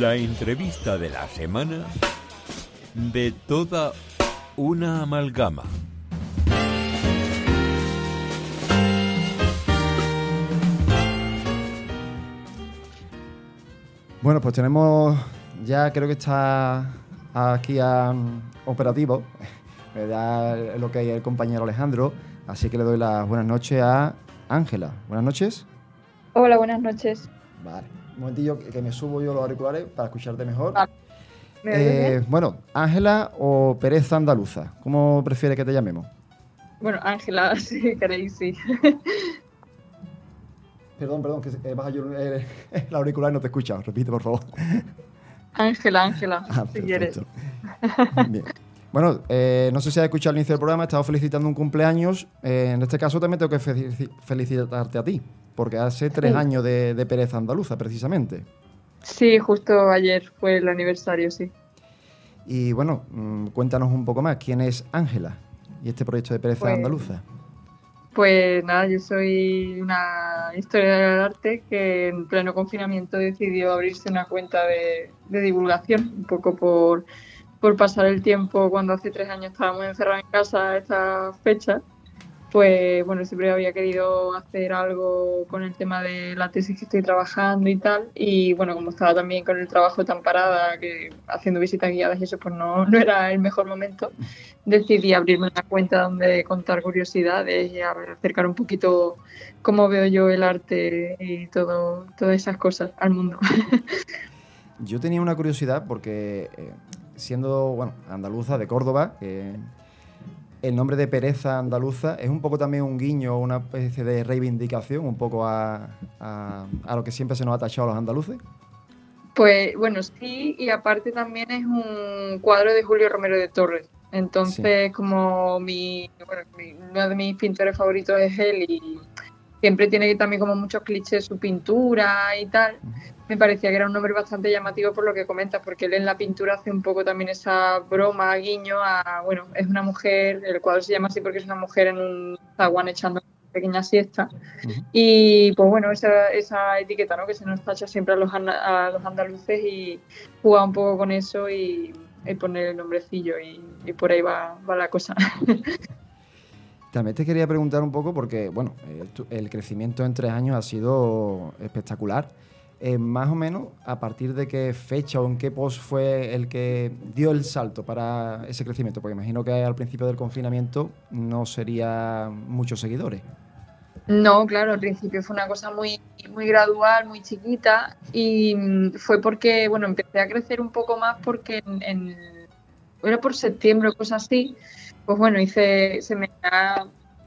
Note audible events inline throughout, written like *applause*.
La entrevista de la semana de toda una amalgama. Bueno, pues tenemos ya creo que está aquí a, operativo, me da lo que hay el compañero Alejandro, así que le doy las buenas noches a Ángela. Buenas noches. Hola, buenas noches. Vale, un momentillo que me subo yo los auriculares para escucharte mejor. Vale. ¿Me Eh, bueno, Ángela o Pereza Andaluza, ¿cómo prefieres que te llamemos? Bueno, Ángela, *laughs* si queréis, sí. Perdón, perdón, que eh, baja yo eh, *laughs* el auricular y no te escucha. Repite, por favor. Ángela, Ángela, Ah, si quieres. Bien. Bueno, eh, no sé si has escuchado al inicio del programa, he estado felicitando un cumpleaños. Eh, en este caso también tengo que felici- felicitarte a ti, porque hace tres Sí. años de, de Pereza Andaluza, precisamente. Sí, justo ayer fue el aniversario, sí. Y bueno, mm, cuéntanos un poco más, ¿quién es Ángela y este proyecto de Pereza Pues- Andaluza? Pues nada, yo soy una historiadora del arte que en pleno confinamiento decidió abrirse una cuenta de, de divulgación, un poco por, por pasar el tiempo cuando hace tres años estábamos encerrados en casa a esta fecha. Pues bueno, siempre había querido hacer algo con el tema de la tesis que estoy trabajando y tal. Y bueno, como estaba también con el trabajo tan parada, que haciendo visitas guiadas y eso, pues no, *laughs* no era el mejor momento decidí abrirme una cuenta donde contar curiosidades y acercar un poquito cómo veo yo el arte y todo, todas esas cosas al mundo. *laughs* Yo tenía una curiosidad porque eh, siendo, bueno, andaluza de Córdoba, eh, el nombre de Pereza Andaluza es un poco también un guiño, una especie de reivindicación un poco a, a- a lo que siempre se nos ha tachado a los andaluces. Pues bueno, sí, y aparte también es un cuadro de Julio Romero de Torres. Entonces, como mi, bueno, mi- uno de mis pintores favoritos es él y siempre tiene también como muchos clichés su pintura y tal, me parecía que era un nombre bastante llamativo por lo que comentas, porque él en la pintura hace un poco también esa broma, guiño a, bueno, es una mujer, el cuadro se llama así porque es una mujer en un zaguán echando una pequeña siesta. Y pues bueno, esa, esa etiqueta ¿no? que se nos tacha siempre a los, a los andaluces y jugar un poco con eso y, y poner el nombrecillo y, y por ahí va, va la cosa. *laughs* También te quería preguntar un poco porque, bueno, eh, el crecimiento en tres años ha sido espectacular. Eh, más o menos, ¿a partir de qué fecha o en qué post fue el que dio el salto para ese crecimiento? Porque imagino que al principio del confinamiento no sería muchos seguidores. No, claro, al principio fue una cosa muy, muy gradual, muy chiquita y mm, fue porque, bueno, empecé a crecer un poco más porque era por septiembre o cosas así, pues bueno, hice, se me ha-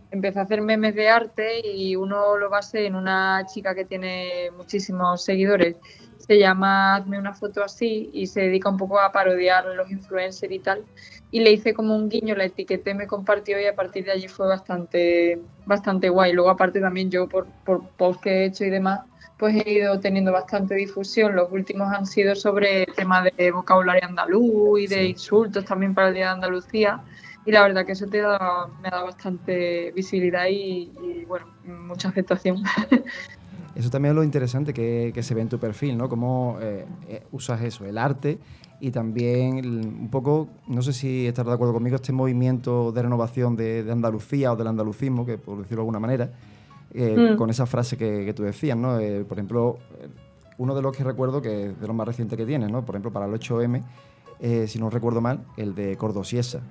empecé a hacer memes de arte y uno lo basé en una chica que tiene muchísimos seguidores, se llama Hazme una foto así y se dedica un poco a parodiar los influencers y tal y le hice como un guiño, la etiqueté, me compartió y a partir de allí fue bastante, bastante guay. Luego aparte también yo por, por posts que he hecho y demás, pues he ido teniendo bastante difusión. Los últimos han sido sobre temas de vocabulario andaluz y de Sí. insultos también para el Día de Andalucía. Y la verdad que eso te da, me da bastante visibilidad y, y, bueno, mucha aceptación. *laughs* Eso también es lo interesante que, que se ve en tu perfil, ¿no? Cómo eh, eh, usas eso, el arte y también el- un poco, no sé si estás de acuerdo conmigo, este movimiento de renovación de, de Andalucía o del andalucismo, que por decirlo de alguna manera, eh, Mm. con esa frase que, que tú decías, ¿no? Eh, por ejemplo, uno de los que recuerdo, que es de los más recientes que tienes, ¿no? Por ejemplo, para el 8M, eh, si no recuerdo mal, el de Cordosiesa.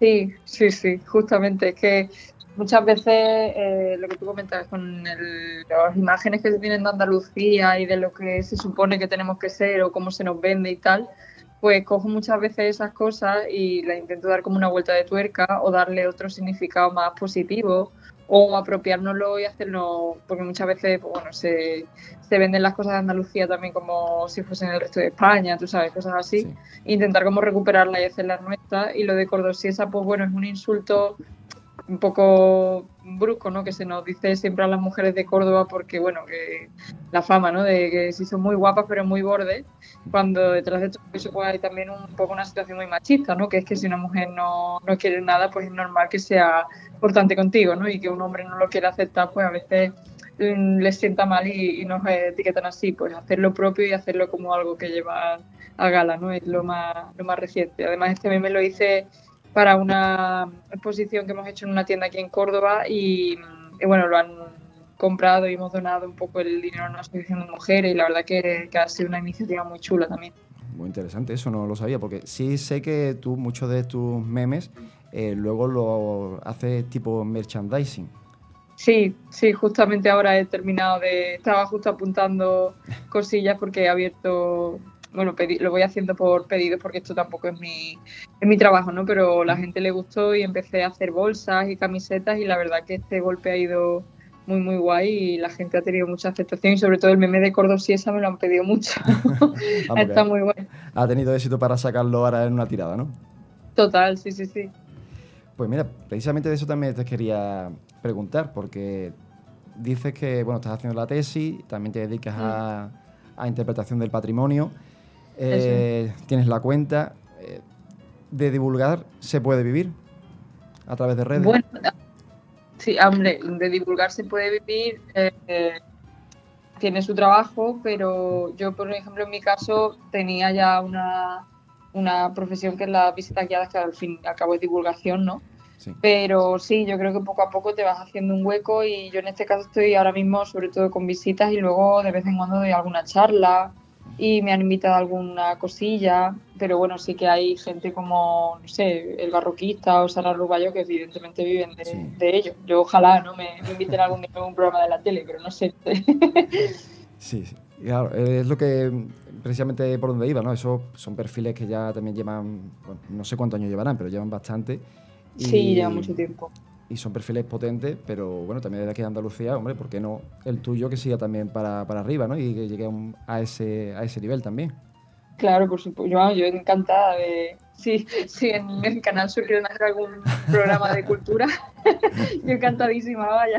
Sí, sí, sí, justamente. Es que muchas veces eh, lo que tú comentas con el- las imágenes que se tienen de Andalucía y de lo que se supone que tenemos que ser o cómo se nos vende y tal, pues cojo muchas veces esas cosas y las intento dar como una vuelta de tuerca o darle otro significado más positivo o apropiárnoslo y hacerlo, porque muchas veces, pues, bueno, se, se venden las cosas de Andalucía también como si fuesen el resto de España, tú sabes, cosas así Sí. intentar como recuperarla y hacerla nuestra. Y lo de Cordosiesa, pues bueno, es un insulto un poco brusco, ¿no? Que se nos dice siempre a las mujeres de Córdoba porque, bueno, que la fama, ¿no? De que si son muy guapas pero muy bordes, cuando detrás de todo eso pues hay también un poco una situación muy machista, ¿no? Que es que si una mujer no, no quiere nada, pues es normal que sea importante contigo, ¿no? Y que un hombre no lo quiera aceptar, pues a veces mm, les sienta mal y, nos etiquetan así, pues hacer lo propio y hacerlo como algo que lleva a gala, ¿no? Es lo más, lo más reciente. Además, este meme lo hice para una exposición que hemos hecho en una tienda aquí en Córdoba y, bueno, lo han comprado y hemos donado un poco el dinero a una asociación de mujeres y la verdad que, que ha sido una iniciativa muy chula también. Muy interesante, eso no lo sabía, porque sí sé que tú muchos de tus memes eh, luego lo hace tipo merchandising. Sí, sí, justamente ahora he terminado de. Estaba justo apuntando *laughs* cosillas porque he abierto. Bueno, lo voy haciendo por pedidos porque esto tampoco es mi, es mi trabajo, ¿no? Pero la gente le gustó y empecé a hacer bolsas y camisetas y la verdad que este golpe ha ido muy, muy guay y la gente ha tenido mucha aceptación y sobre todo el meme de Cordosiesa me lo han pedido mucho. *laughs* *laughs* Está muy guay. Ha tenido éxito para sacarlo ahora en una tirada, ¿no? Total, sí, sí, sí. Pues mira, precisamente de eso también te quería preguntar, porque dices que bueno, estás haciendo la tesis, también te dedicas a, interpretación del patrimonio, eh, tienes la cuenta. Eh, ¿De divulgar se puede vivir a través de redes? Bueno, sí, hombre, de divulgar se puede vivir. Eh, tiene su trabajo, pero yo, por ejemplo, en mi caso tenía ya una una profesión que es la visita guiada, que al fin y al cabo es divulgación, ¿no? Pero sí, yo creo que poco a poco te vas haciendo un hueco y yo en este caso estoy ahora mismo sobre todo con visitas y luego de vez en cuando doy alguna charla y me han invitado a alguna cosilla, pero bueno, sí que hay gente como, no sé, el barroquista o Sara Ruballo que evidentemente viven de, ello. Yo ojalá no me, inviten a algún día a un programa de la tele, pero no sé. *laughs* sí, sí. Claro, es lo que precisamente por donde iba, ¿no? Esos son perfiles que ya también llevan, no sé cuántos años llevarán, pero llevan bastante. sí, llevan mucho tiempo. Y son perfiles potentes, pero bueno, también desde aquí de Andalucía, hombre, ¿por qué no el tuyo que siga también para, para arriba, ¿no? Y que llegue a, ese, a ese nivel también. Claro, por supuesto. Yo, yo encantada de. Sí, sí, en el canal Sur quieren hacer algún programa de cultura. *laughs* yo encantadísima, vaya.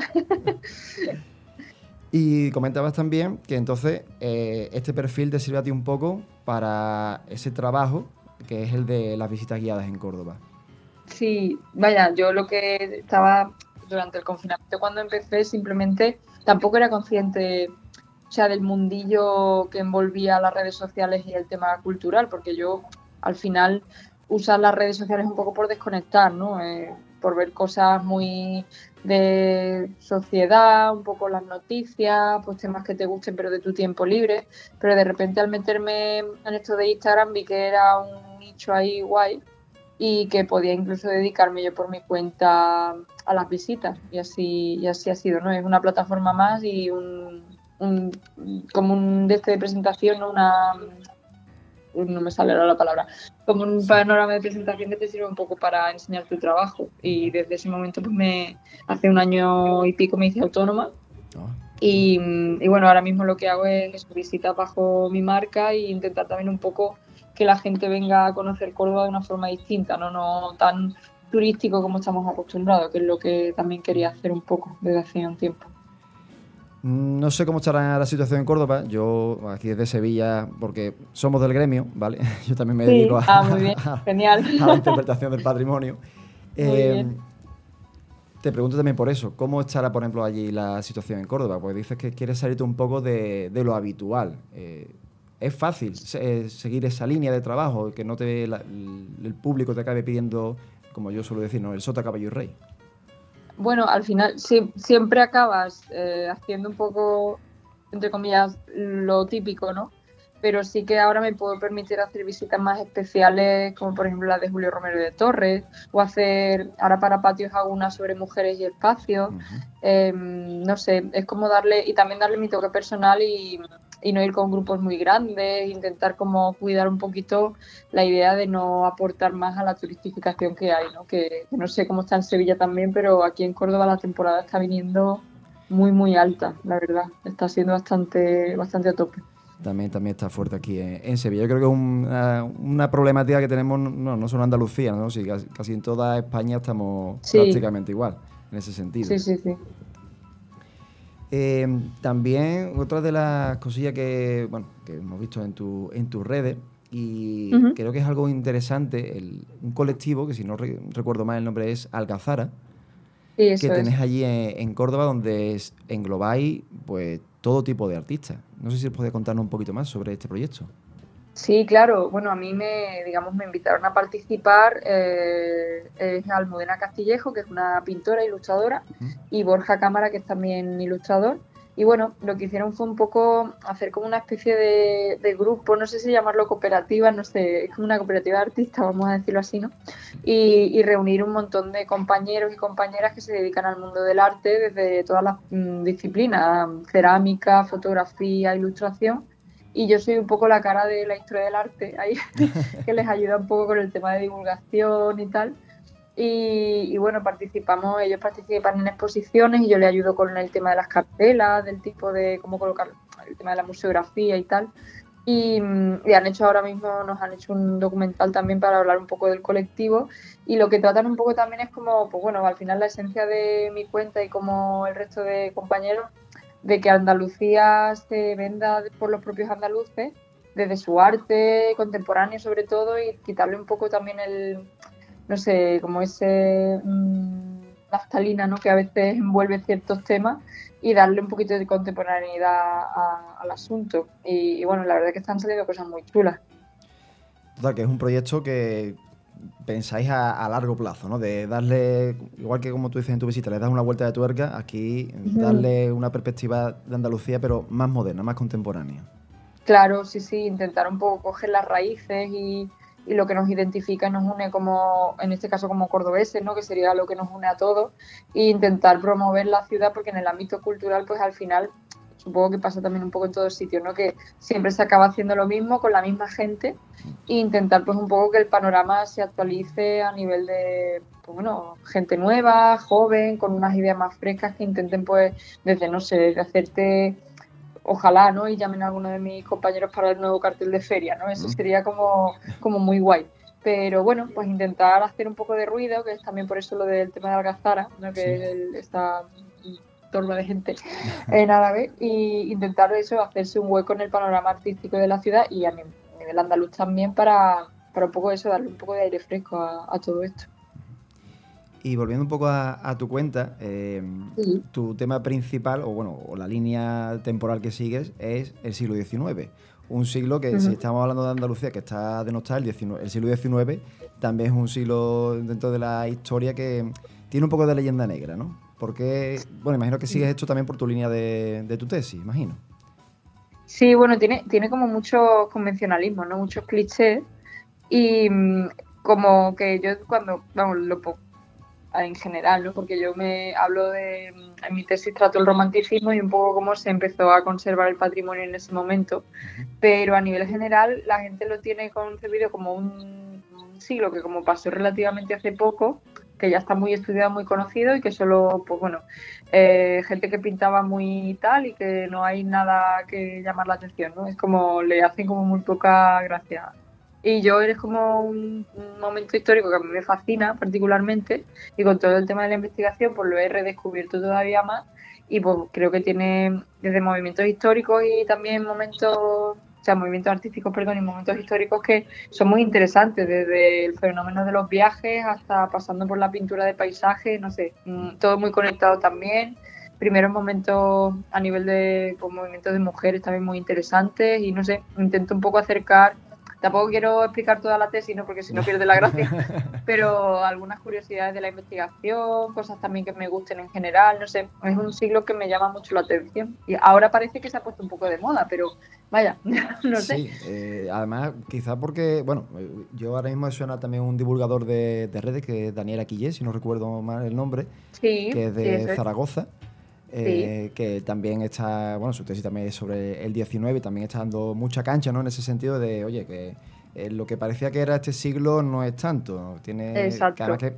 Y comentabas también que entonces eh, este perfil te sirve a ti un poco para ese trabajo que es el de las visitas guiadas en Córdoba. Sí, vaya, yo lo que estaba durante el confinamiento cuando empecé simplemente tampoco era consciente o sea, del mundillo que envolvía las redes sociales y el tema cultural, porque yo al final usar las redes sociales un poco por desconectar, ¿no? Eh, por ver cosas muy de sociedad, un poco las noticias, pues temas que te gusten pero de tu tiempo libre, pero de repente al meterme en esto de Instagram vi que era un nicho ahí guay y que podía incluso dedicarme yo por mi cuenta a las visitas y así y así ha sido, ¿no? Es una plataforma más y un, un como un de este de presentación, una no me sale ahora la palabra, como un panorama de presentación que te sirve un poco para enseñar tu trabajo. Y desde ese momento, pues me, hace un año y pico me hice autónoma. Ah. Y, y, bueno, ahora mismo lo que hago es visitar bajo mi marca e intentar también un poco que la gente venga a conocer Córdoba de una forma distinta, no, no tan turístico como estamos acostumbrados, que es lo que también quería hacer un poco desde hace un tiempo. No sé cómo estará la situación en Córdoba. Yo aquí desde Sevilla, porque somos del gremio, ¿vale? *laughs* Yo también me dedico a, ah, muy bien. *laughs* Genial. a, la interpretación del patrimonio. *laughs* Eh, te pregunto también por eso, ¿cómo estará, por ejemplo, allí la situación en Córdoba? Porque dices que quieres salirte un poco de, lo habitual. Eh, ¿Es fácil eh, seguir esa línea de trabajo, que no te el público te acabe pidiendo, como yo suelo decir, ¿no? el sota, caballo y rey? bueno, al final siempre acabas eh, haciendo un poco, entre comillas, lo típico, ¿no? Pero sí que ahora me puedo permitir hacer visitas más especiales, como por ejemplo la de Julio Romero de Torres, o hacer, ahora para patios hago una sobre mujeres y espacio. Em, no sé, es como darle, y también darle mi toque personal y y no ir con grupos muy grandes, intentar como cuidar un poquito la idea de no aportar más a la turistificación que hay, ¿no? Que, no sé cómo está en Sevilla también, pero aquí en Córdoba la temporada está viniendo muy muy alta, la verdad, está siendo bastante bastante a tope. También, también está fuerte aquí en, Sevilla. Yo creo que es una, una, problemática que tenemos no, no solo en Andalucía, ¿no? Sí, casi, en toda España estamos prácticamente igual en ese sentido. Sí, sí, sí. Eh, también otra de las cosillas que, bueno, que hemos visto en, tu, en tus redes y creo que es algo interesante, un colectivo que si no recuerdo mal el nombre es Algazara, que tenés allí en, Córdoba, donde es, englobáis pues, todo tipo de artistas. No sé si puede contarnos un poquito más sobre este proyecto. Sí, claro. Bueno, a mí me, digamos, me invitaron a participar eh, es Almudena Castillejo, que es una pintora, ilustradora, y Borja Cámara, que es también ilustrador. Y bueno, lo que hicieron fue un poco hacer como una especie de, grupo, no sé si llamarlo cooperativa, no sé, es como una cooperativa de artistas, vamos a decirlo así, ¿no? Y, reunir un montón de compañeros y compañeras que se dedican al mundo del arte desde todas las mm, disciplinas, cerámica, fotografía, ilustración. Y yo soy un poco la cara de la historia del arte ahí, *laughs* que les ayuda un poco con el tema de divulgación y tal. Y, bueno, participamos, ellos participan en exposiciones y yo le ayudo con el tema de las cartelas, del tipo de cómo colocar el tema de la museografía y tal. Y, han hecho ahora mismo, nos han hecho un documental también para hablar un poco del colectivo y lo que tratan un poco también es como, pues bueno, al final la esencia de mi cuenta y como el resto de compañeros, de que Andalucía se venda por los propios andaluces, desde su arte contemporáneo sobre todo y quitarle un poco también el, no sé, como ese mmm, ¿no? Que a veces envuelve ciertos temas y darle un poquito de contemporaneidad al asunto. Y, bueno, la verdad es que están saliendo cosas muy chulas. Total, que es un proyecto que pensáis a, largo plazo, ¿no? De darle, igual que como tú dices en tu visita, le das una vuelta de tuerca, aquí darle una perspectiva de Andalucía, pero más moderna, más contemporánea. Claro, sí, sí, intentar un poco coger las raíces y, y lo que nos identifica y nos une como, en este caso como cordobeses, ¿no? que sería lo que nos une a todos, e intentar promover la ciudad porque en el ámbito cultural pues al final supongo que pasa también un poco en todos sitios, ¿no? que siempre se acaba haciendo lo mismo con la misma gente e intentar pues un poco que el panorama se actualice a nivel de pues, bueno, gente nueva, joven, con unas ideas más frescas que intenten pues desde, no sé, de hacerte ojalá, ¿no? Y llamen a alguno de mis compañeros para el nuevo cartel de feria, ¿no? Eso sería como, como muy guay. Pero bueno, pues intentar hacer un poco de ruido, que es también por eso lo del tema de Algazara, ¿no? que está torno de gente en árabe, y intentar eso, hacerse un hueco en el panorama artístico de la ciudad y a nivel andaluz también para, para un poco eso, darle un poco de aire fresco a todo esto. Y volviendo un poco a, tu cuenta, eh, tu tema principal, o bueno, o la línea temporal que sigues, es el siglo XIX. Un siglo que, si estamos hablando de Andalucía, que está denostada, el, el siglo XIX también es un siglo dentro de la historia que tiene un poco de leyenda negra, ¿no? Porque, bueno, imagino que sigues esto también por tu línea de, de tu tesis, imagino. Sí, bueno, tiene, tiene como mucho convencionalismo, ¿no? Muchos clichés. Y mm, como que yo cuando, vamos, lo, en general, ¿no? porque yo me hablo de, en mi tesis trato el romanticismo y un poco cómo se empezó a conservar el patrimonio en ese momento, pero a nivel general la gente lo tiene concebido como un, siglo que como pasó relativamente hace poco, que ya está muy estudiado, muy conocido y que solo, pues bueno, eh, gente que pintaba muy tal y que no hay nada que llamar la atención, ¿no? Es como, le hacen como muy poca gracia y yo eres como un, momento histórico que a mí me fascina particularmente y con todo el tema de la investigación pues lo he redescubierto todavía más y pues creo que tiene desde movimientos históricos y también momentos, sea, movimientos artísticos, perdón, y momentos históricos que son muy interesantes, desde el fenómeno de los viajes hasta pasando por la pintura de paisajes, no sé, mm, todo muy conectado también. Primeros momentos a nivel de movimientos de mujeres también muy interesantes y no sé, intento un poco acercar Tampoco quiero explicar toda la tesis, ¿no? porque si no pierde la gracia, *laughs* pero algunas curiosidades de la investigación, cosas también que me gusten en general, no sé, es un siglo que me llama mucho la atención. Y ahora parece que se ha puesto un poco de moda, pero vaya, *laughs* no sé. Sí, eh, además, quizás porque, bueno, yo ahora mismo suena también un divulgador de, redes, que es Daniel Aquillé, si no recuerdo mal el nombre, que es de Zaragoza. Eh, que también está, bueno, su tesis también es sobre el 19 y también está dando mucha cancha, ¿no? En ese sentido de, oye, que eh, lo que parecía que era este siglo no es tanto. Tiene, Exacto. Que,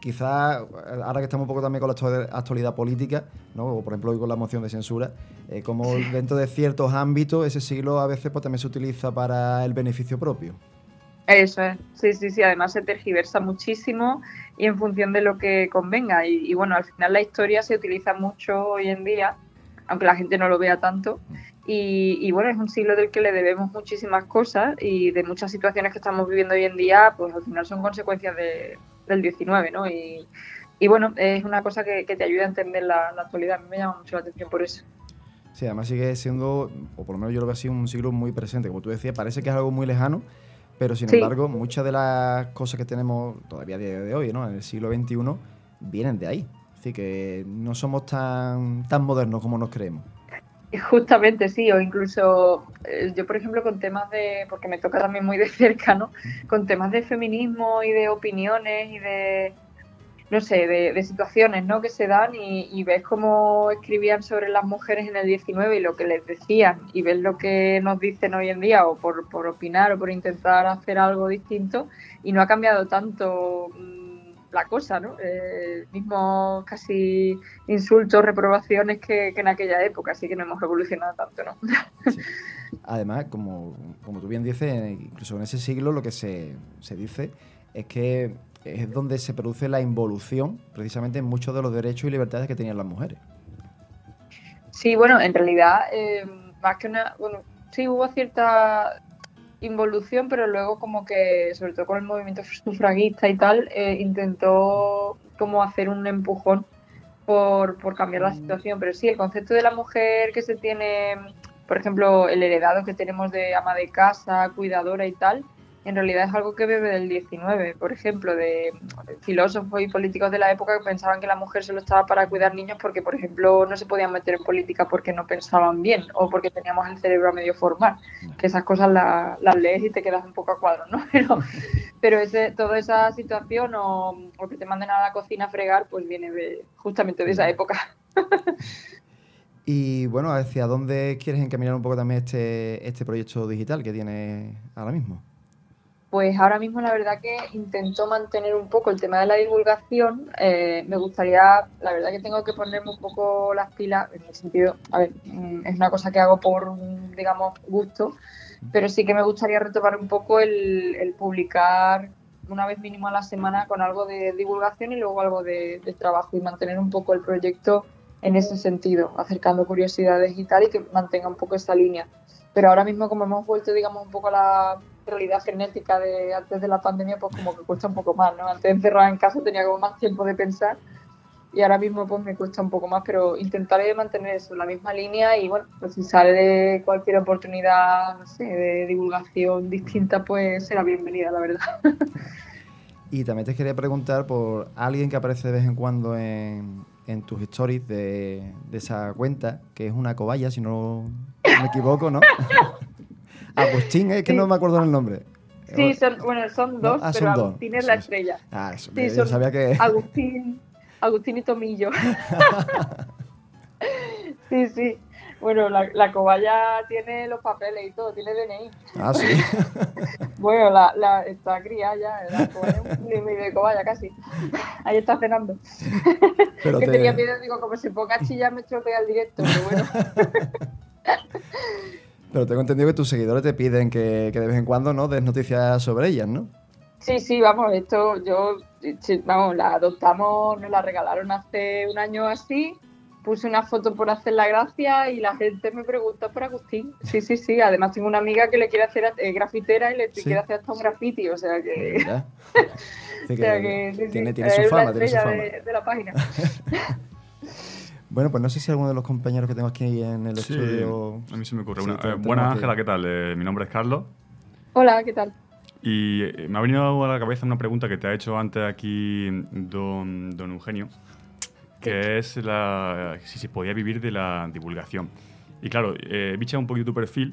quizás, ahora que estamos un poco también con la actualidad política, ¿no? o por ejemplo hoy con la moción de censura, eh, como dentro de ciertos ámbitos ese siglo a veces pues, también se utiliza para el beneficio propio. Eso es, sí, sí, sí, además se tergiversa muchísimo y en función de lo que convenga. Y, bueno, al final la historia se utiliza mucho hoy en día, aunque la gente no lo vea tanto. Y, bueno, es un siglo del que le debemos muchísimas cosas y de muchas situaciones que estamos viviendo hoy en día, pues al final son consecuencias de, del 19, ¿no? Y, y bueno, es una cosa que, te ayuda a entender la, actualidad. A mí me llama mucho la atención por eso. Sí, además sigue siendo, o por lo menos yo lo veo así, un siglo muy presente. Como tú decías, parece que es algo muy lejano, pero sin embargo, muchas de las cosas que tenemos todavía a día de hoy, ¿no? en el siglo XXI, vienen de ahí. Así que no somos tan, tan modernos como nos creemos. Justamente sí, o incluso eh, yo, por ejemplo, con temas de, porque me toca también muy de cerca, ¿no? Con temas de feminismo y de opiniones y de, no sé, de, situaciones, ¿no? Que se dan y, ves cómo escribían sobre las mujeres en el 19 y lo que les decían y ves lo que nos dicen hoy en día o por, por opinar o por intentar hacer algo distinto y no ha cambiado tanto la cosa, ¿no? Eh, mismos casi insultos, reprobaciones que, en aquella época, así que no hemos evolucionado tanto, ¿no? *laughs* Además, como, como, tú bien dices, incluso en ese siglo lo que se, dice es que es donde se produce la involución precisamente en muchos de los derechos y libertades que tenían las mujeres. Sí, bueno, en realidad, eh, más que una, bueno, sí hubo cierta involución, pero luego como que, sobre todo con el movimiento sufragista y tal, eh, intentó como hacer un empujón por, por cambiar la mm. situación. Pero sí, el concepto de la mujer que se tiene, por ejemplo, el heredado que tenemos de ama de casa, cuidadora y tal, en realidad es algo que bebe del 19, por ejemplo, de filósofos y políticos de la época que pensaban que la mujer solo estaba para cuidar niños porque, por ejemplo, no se podían meter en política porque no pensaban bien o porque teníamos el cerebro a medio formar, que esas cosas las lees y te quedas un poco a cuadro, ¿no? *laughs* Pero, pero ese, toda esa situación o, que te manden a la cocina a fregar, pues viene justamente de esa época. *laughs* Y bueno, ¿hacia dónde quieres encaminar un poco también este, este proyecto digital que tienes ahora mismo? Pues ahora mismo la verdad que intento mantener un poco el tema de la divulgación. Eh, me gustaría, la verdad que tengo que ponerme un poco las pilas, en el sentido, a ver, mm, es una cosa que hago por, digamos, gusto, pero sí que me gustaría retomar un poco el, publicar una vez mínimo a la semana con algo de divulgación y luego algo de, de, trabajo y mantener un poco el proyecto en ese sentido, acercando curiosidades y tal y que mantenga un poco esa línea. Pero ahora mismo como hemos vuelto, digamos, un poco a la realidad genética de antes de la pandemia, pues como que cuesta un poco más, ¿no? Antes encerrada en casa tenía como más tiempo de pensar y ahora mismo pues me cuesta un poco más, pero intentaré mantener eso, la misma línea y bueno, pues si sale cualquier oportunidad, no sé, de divulgación distinta, pues será bienvenida, la verdad. *laughs* Y también te quería preguntar por alguien que aparece de vez en cuando en, en tus stories de, de, esa cuenta, que es una cobaya, si no me equivoco, ¿no? *laughs* Agustín, es que no me acuerdo el nombre. Sí, son, bueno, son dos, ah, pero Agustín es la estrella. Ah, eso, sí, yo sabía que... Agustín, Agustín y Tomillo. *laughs* sí, sí. Bueno, la, la, cobaya tiene los papeles y todo, tiene DNI. Ah, sí. *laughs* bueno, la, la, está cría ya, la cobaya de cobaya casi. *laughs* Ahí está cenando. Pero que tenía miedo, digo, como se ponga a chillar me estropea el directo, pero bueno. Pero tengo entendido que tus seguidores te piden que, de vez en cuando no des noticias sobre ellas, ¿no? Sí, sí, vamos, esto yo, vamos, la adoptamos, nos la regalaron hace un año así, puse una foto por hacer la gracia y la gente me pregunta por Agustín. Sí, sí, sí, además tengo una amiga que le quiere hacer eh, grafitera y le quiere hacer hasta un graffiti, o sea que... *laughs* o sea que tiene, tiene, su fama, tiene su fama. de la página. *laughs* Bueno, pues no sé si alguno de los compañeros que tengo aquí en el sí, estudio. A mí se me ocurre una. Eh, buenas, Ángela, ¿qué tal? Eh, mi nombre es Carlos. Hola, ¿qué tal? Y eh, me ha venido a la cabeza una pregunta que te ha hecho antes aquí don, don Eugenio, que es la, si se podía vivir de la divulgación. Y claro, he bichado un poquito tu perfil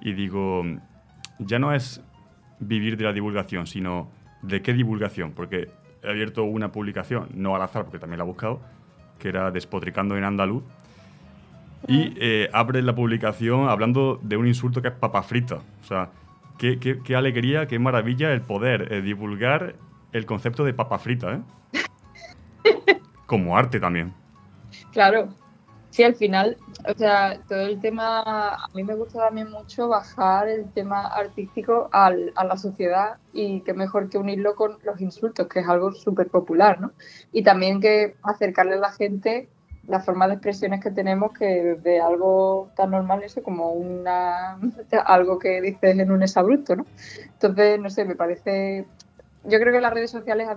y digo, ya no es vivir de la divulgación, sino de qué divulgación, porque he abierto una publicación, no al azar, porque también la he buscado, que era Despotricando en Andaluz. Y eh, abre la publicación hablando de un insulto que es papa frita. O sea, qué, qué, alegría, qué maravilla el poder eh, divulgar el concepto de papa frita, ¿eh? *laughs* Como arte también. Claro. Sí, al final, o sea, todo el tema, a mí me gusta también mucho bajar el tema artístico al, a la sociedad y qué mejor que unirlo con los insultos, que es algo súper popular, ¿no? Y también que acercarle a la gente la forma de expresiones que tenemos que de algo tan normal eso como una *laughs* algo que dices en un exabrupto, ¿no? Entonces, no sé, me parece yo creo que las redes sociales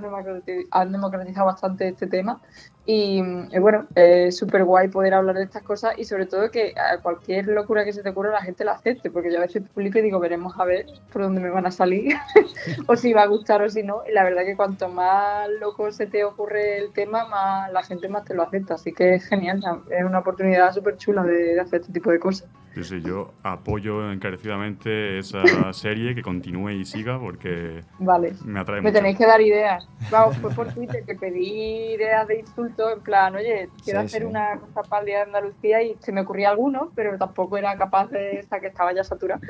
han democratizado bastante este tema y, bueno, es súper guay poder hablar de estas cosas y sobre todo que a cualquier locura que se te ocurra la gente la acepte, porque yo a veces publico y digo, veremos a ver por dónde me van a salir *laughs* o si va a gustar o si no. Y la verdad que cuanto más loco se te ocurre el tema, más la gente más te lo acepta. Así que es genial, es una oportunidad súper chula de, hacer este tipo de cosas. Sí, sí, yo apoyo encarecidamente esa serie, que continúe y siga porque vale. me atrae Me tenéis que dar ideas. Vamos, fue por Twitter que pedí ideas de insultos en plan, oye, quiero hacer una cosa para el Día de Andalucía y se me ocurría alguno, pero tampoco era capaz de esa que estaba ya saturada.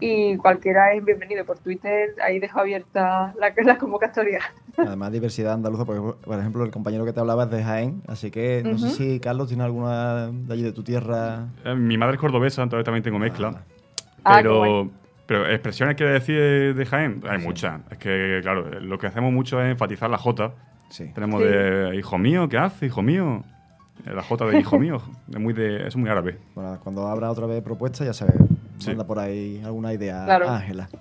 Y cualquiera es bienvenido por Twitter, ahí dejo abierta la, la convocatoria. Además, diversidad andaluza, porque, por ejemplo, el compañero que te hablaba es de Jaén, así que no sé si Carlos tiene alguna de allí de tu tierra. Eh, mi madre es cordobesa, entonces también tengo mezcla. Ah. pero. Pero expresiones que decir de Jaén, hay muchas. Es que, claro, lo que hacemos mucho es enfatizar la J, tenemos de hijo mío, ¿qué hace, hijo mío? La J de hijo *laughs* mío, es muy, de, es muy árabe. Bueno, cuando abra otra vez propuesta, ya sabes, manda por ahí alguna idea, Ángela. Sí.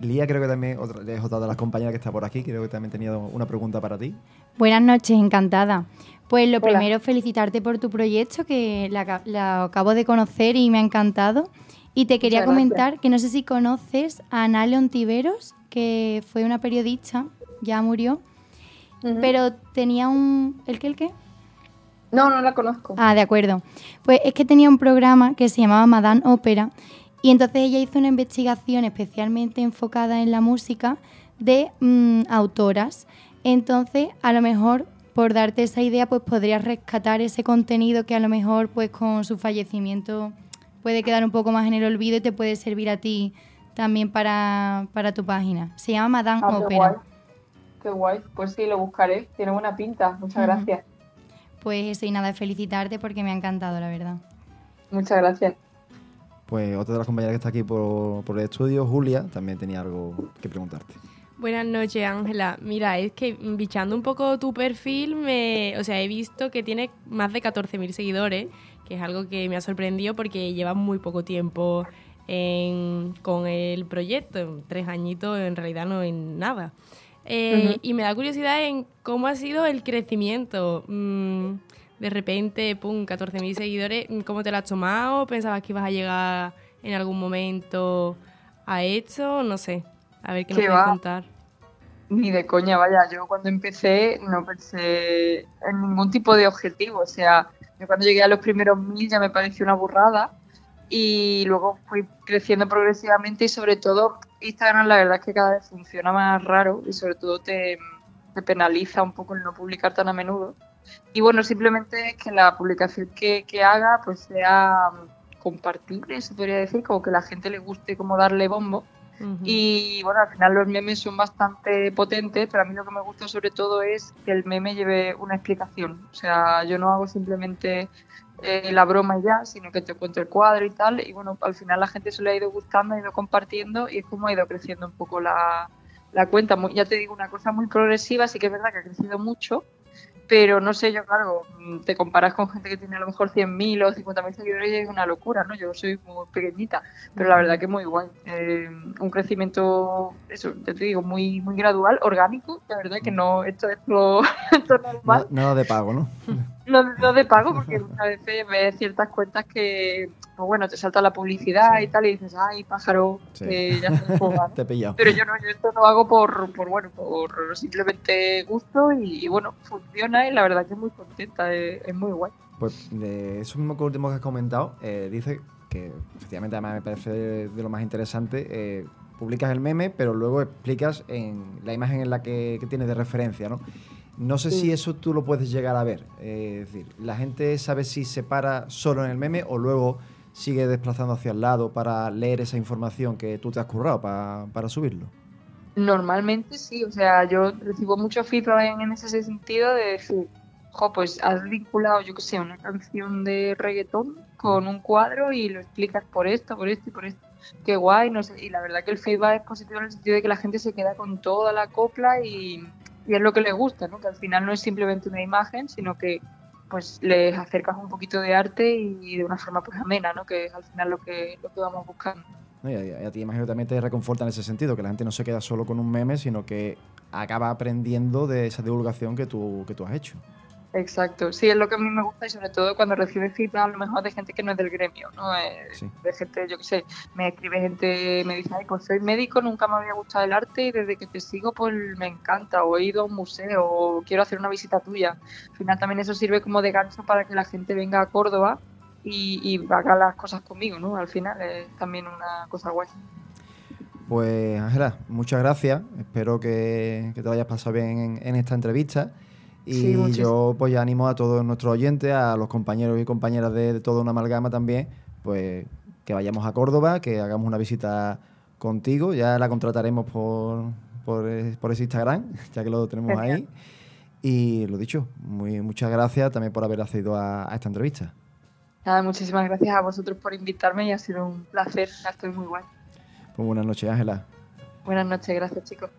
Lía, creo que también otra, es otra de las compañeras que está por aquí, creo que también tenía una pregunta para ti. Buenas noches, encantada. Pues lo primero, felicitarte por tu proyecto, que la, acabo de conocer y me ha encantado. Y te quería comentar que no sé si conoces a Anale Ontiveros, que fue una periodista, ya murió, pero tenía un... ¿El qué, el qué? No, no la conozco. Ah, de acuerdo. Pues es que tenía un programa que se llamaba Madame Ópera y entonces ella hizo una investigación especialmente enfocada en la música de mm, autoras. Entonces, a lo mejor, por darte esa idea, pues podrías rescatar ese contenido que a lo mejor, pues con su fallecimiento puede quedar un poco más en el olvido y te puede servir a ti también para, tu página. Se llama Madame ah, Ópera. Qué guay. Pues sí, lo buscaré. Tiene buena pinta. Muchas gracias. Pues eso y nada, felicitarte porque me ha encantado, la verdad. Muchas gracias. Pues otra de las compañeras que está aquí por, el estudio, Julia, también tenía algo que preguntarte. Buenas noches, Ángela. Mira, es que bichando un poco tu perfil, me, o sea, he visto que tiene más de 14.000 seguidores, que es algo que me ha sorprendido porque lleva muy poco tiempo con el proyecto, tres añitos en realidad no en nada. Eh, y me da curiosidad en cómo ha sido el crecimiento. Mm, de repente, pum, 14.000 seguidores. ¿Cómo te lo has tomado? ¿Pensabas que ibas a llegar en algún momento a esto? No sé. A ver qué nos puedes contar. Ni de coña, vaya. Yo cuando empecé no pensé en ningún tipo de objetivo. O sea, yo cuando llegué a los primeros mil ya me pareció una burrada y luego fui creciendo progresivamente y sobre todo Instagram la verdad es que cada vez funciona más raro y sobre todo te, penaliza un poco el no publicar tan a menudo. Y bueno, simplemente es que la publicación que, haga pues sea compartible, se podría decir, como que la gente le guste como darle bombo. Y bueno, al final los memes son bastante potentes, pero a mí lo que me gusta sobre todo es que el meme lleve una explicación. O sea, yo no hago simplemente eh, la broma ya, sino que te cuento el cuadro y tal. Y bueno, al final la gente se le ha ido gustando, ha ido compartiendo y es como ha ido creciendo un poco la, la cuenta. ya te digo, una cosa muy progresiva, sí que es verdad que ha crecido mucho, pero no sé, yo claro, te comparas con gente que tiene a lo mejor 100.000 o 50.000 seguidores y es una locura, ¿no? Yo soy muy pequeñita, pero la verdad que muy guay. Eh, un crecimiento, eso, te digo, muy muy gradual, orgánico, la verdad que no, esto es lo, *laughs* normal. Nada de pago, ¿no? *laughs* no, de pago, porque *laughs* a veces ves ciertas cuentas que, pues bueno, te salta la publicidad y tal, y dices, ay, pájaro, que ya se *laughs* Te he pillado. Pero yo no, yo esto lo hago por, por bueno, por simplemente gusto y, bueno, funciona y la verdad que es muy contenta, es, muy guay. Pues de eso mismo que último que has comentado, eh, dice que efectivamente además me parece de, lo más interesante, eh, publicas el meme, pero luego explicas en la imagen en la que, que tienes de referencia, ¿no? No sé si eso tú lo puedes llegar a ver. Eh, es decir, la gente sabe si se para solo en el meme o luego sigue desplazando hacia el lado para leer esa información que tú te has currado para, subirlo. Normalmente sí, o sea, yo recibo mucho feedback en ese sentido de decir, jo, pues has vinculado, yo qué sé, una canción de reggaetón con un cuadro y lo explicas por esto, por esto y por esto. Qué guay, no sé. Y la verdad que el feedback es positivo en el sentido de que la gente se queda con toda la copla y, y es lo que les gusta, ¿no? Que al final no es simplemente una imagen, sino que pues les acercas un poquito de arte y de una forma pues amena, ¿no? Que es al final lo que, lo que vamos buscando. ¿no? Y a, ti imagino también te reconforta en ese sentido, que la gente no se queda solo con un meme, sino que acaba aprendiendo de esa divulgación que tú, que tú has hecho. Exacto, sí, es lo que a mí me gusta y sobre todo cuando recibe feedback a lo mejor de gente que no es del gremio, ¿no? Eh, Sí. De gente, yo qué sé, me escribe gente, me dice, ay, pues soy médico, nunca me había gustado el arte y desde que te sigo pues me encanta, o he ido a un museo, o quiero hacer una visita tuya. Al final también eso sirve como de gancho para que la gente venga a Córdoba y, y haga las cosas conmigo, ¿no? Al final es también una cosa guay. Pues Ángela, muchas gracias. Espero que, que te lo hayas pasado bien en, en esta entrevista. Y Sí, yo pues ya animo a todos nuestros oyentes, a los compañeros y compañeras de, de toda una amalgama también, pues que vayamos a Córdoba, que hagamos una visita contigo. Ya la contrataremos por, por, eh, por ese Instagram, *laughs* ya que lo tenemos ahí. Y lo dicho, muy, muchas gracias también por haber accedido a, a esta entrevista. Nada, muchísimas gracias a vosotros por invitarme y ha sido un placer, estoy muy guay. Pues buenas noches, Ángela. Buenas noches, gracias chicos.